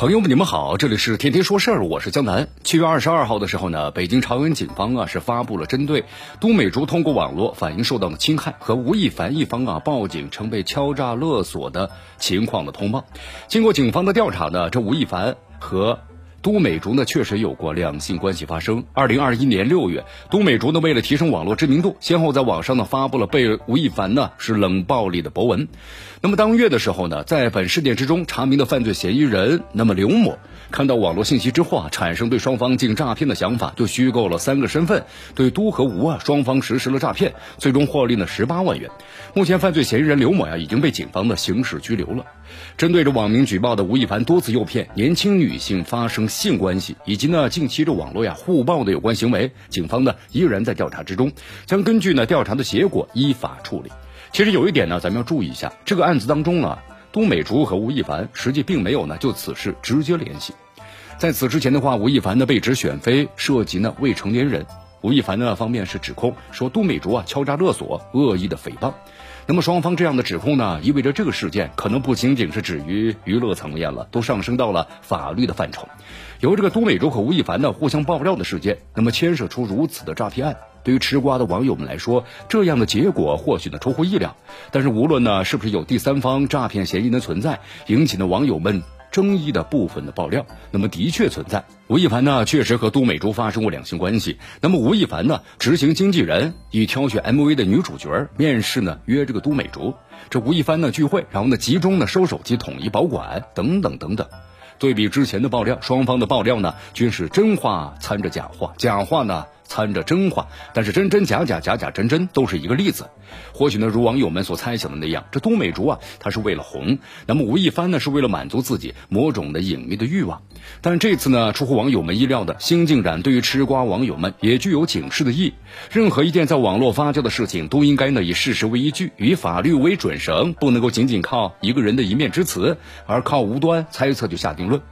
朋友们，你们好，这里是天天说事儿，我是江南。七月二十二号的时候呢，北京朝阳警方啊是发布了针对都美竹通过网络反映受到的侵害和吴亦凡一方啊报警称被敲诈勒索的情况的通报。经过警方的调查呢，这吴亦凡和都美竹呢确实有过两性关系发生。二零二一年六月，都美竹呢为了提升网络知名度，先后在网上呢发布了被吴亦凡呢是冷暴力的博文。那么当月的时候呢，在本事件之中查明的犯罪嫌疑人，那么刘某看到网络信息之后啊，产生对双方进行诈骗的想法，就虚构了三个身份，对都和吴啊双方实施了诈骗，最终获利了十八万元。目前犯罪嫌疑人刘某呀已经被警方的刑事拘留了。针对着网民举报的吴亦凡多次诱骗年轻女性发生性关系，以及呢近期这网络呀互爆的有关行为，警方呢依然在调查之中，将根据呢调查的结果依法处理。其实有一点呢，咱们要注意一下，这个案子当中啊，都美竹和吴亦凡实际并没有呢就此事直接联系。在此之前的话，吴亦凡呢被指选妃涉及呢未成年人，吴亦凡呢方面是指控说都美竹啊敲诈勒索、恶意的诽谤。那么双方这样的指控呢，意味着这个事件可能不仅仅是止于娱乐层面了，都上升到了法律的范畴。由这个都美竹和吴亦凡呢互相爆料的事件，那么牵涉出如此的诈骗案。对于吃瓜的网友们来说，这样的结果或许呢出乎意料。但是无论呢是不是有第三方诈骗嫌疑的存在，引起了网友们争议的部分的爆料，那么的确存在。吴亦凡呢确实和都美竹发生过两性关系。那么吴亦凡呢执行经纪人，以挑选 MV 的女主角，面试呢约这个都美竹。这吴亦凡呢聚会，然后呢集中呢收手机，统一保管等等等等。对比之前的爆料，双方的爆料呢均是真话掺着假话，假话呢。掺着真话，但是真真假假，假假真真，都是一个例子。或许呢，如网友们所猜想的那样，这都美竹啊，她是为了红；那么吴亦凡呢，是为了满足自己某种的隐秘的欲望。但这次呢，出乎网友们意料的新进展，对于吃瓜网友们也具有警示的意。任何一件在网络发酵的事情，都应该呢以事实为依据，以法律为准绳，不能够仅仅靠一个人的一面之词，而靠无端猜测就下定论。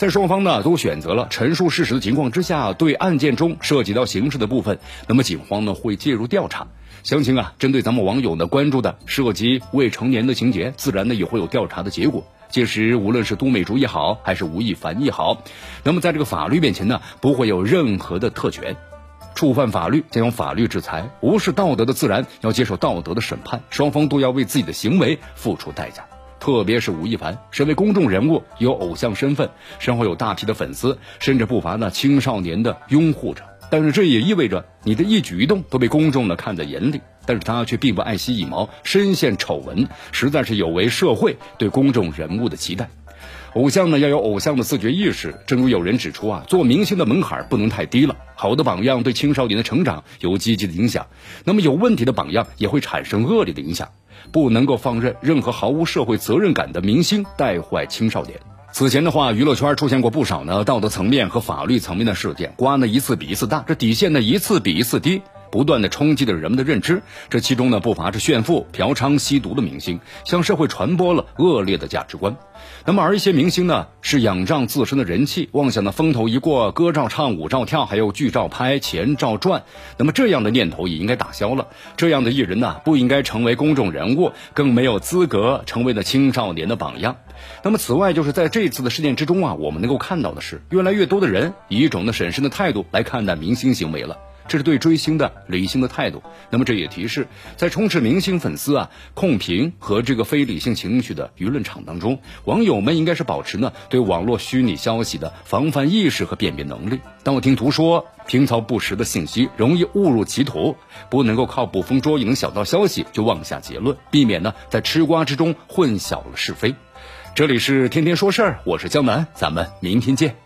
在双方呢都选择了陈述事实的情况之下，对案件中涉及到刑事的部分，那么警方呢会介入调查。详情啊，针对咱们网友呢关注的涉及未成年的情节，自然呢也会有调查的结果。届时无论是都美竹也好，还是吴亦凡也好，那么在这个法律面前呢，不会有任何的特权，触犯法律将用法律制裁，无视道德的自然要接受道德的审判，双方都要为自己的行为付出代价。特别是吴亦凡，身为公众人物，有偶像身份，身后有大批的粉丝，甚至不乏那青少年的拥护者。但是这也意味着你的一举一动都被公众呢看在眼里。但是他却并不爱惜羽毛，深陷丑闻，实在是有违社会对公众人物的期待。偶像呢要有偶像的自觉意识，正如有人指出啊，做明星的门槛不能太低了。好的榜样对青少年的成长有积极的影响，那么有问题的榜样也会产生恶劣的影响。不能够放任任何毫无社会责任感的明星带坏青少年。此前的话，娱乐圈出现过不少呢道德层面和法律层面的事件，瓜呢一次比一次大，这底线呢一次比一次低。不断的冲击着人们的认知，这其中呢不乏是炫富、嫖娼、吸毒的明星，向社会传播了恶劣的价值观。那么而一些明星呢，是仰仗自身的人气，妄想的风头一过，歌照唱，舞照跳，还有剧照拍，钱照赚。那么这样的念头也应该打消了。这样的艺人呢，不应该成为公众人物，更没有资格成为了青少年的榜样。那么此外，就是在这次的事件之中啊，我们能够看到的是，越来越多的人以一种的审慎的态度来看待明星行为了。这是对追星的理性的态度。那么这也提示，在充斥明星粉丝啊控评和这个非理性情绪的舆论场当中，网友们应该是保持呢对网络虚拟消息的防范意识和辨别能力。道听途说、平操不实的信息容易误入歧途，不能够靠捕风捉影小道消息就妄下结论，避免呢在吃瓜之中混淆了是非。这里是天天说事儿，我是江南，咱们明天见。